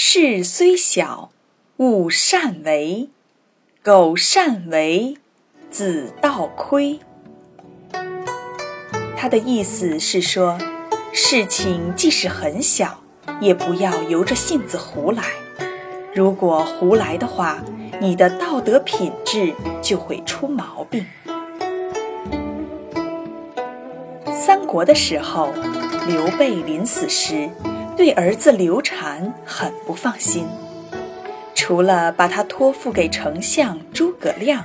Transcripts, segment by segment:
事虽小，勿擅为；苟擅为，子道亏。他的意思是说，事情即使很小，也不要由着性子胡来。如果胡来的话，你的道德品质就会出毛病。三国的时候，刘备临死时。对儿子刘禅很不放心，除了把他托付给丞相诸葛亮，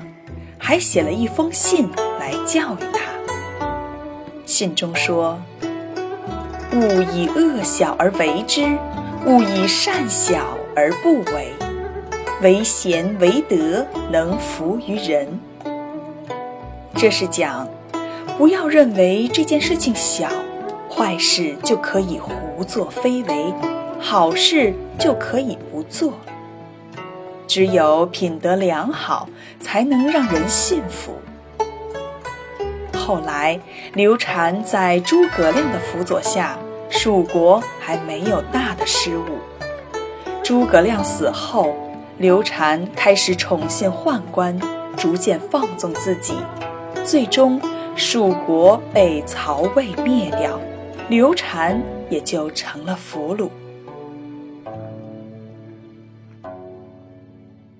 还写了一封信来教育他。信中说：“勿以恶小而为之，勿以善小而不为。为贤为德，能服于人。”这是讲，不要认为这件事情小。坏事就可以胡作非为，好事就可以不做。只有品德良好，才能让人信服。后来，刘禅在诸葛亮的辅佐下，蜀国还没有大的失误。诸葛亮死后，刘禅开始宠信宦官，逐渐放纵自己，最终蜀国被曹魏灭掉。刘禅也就成了俘虏。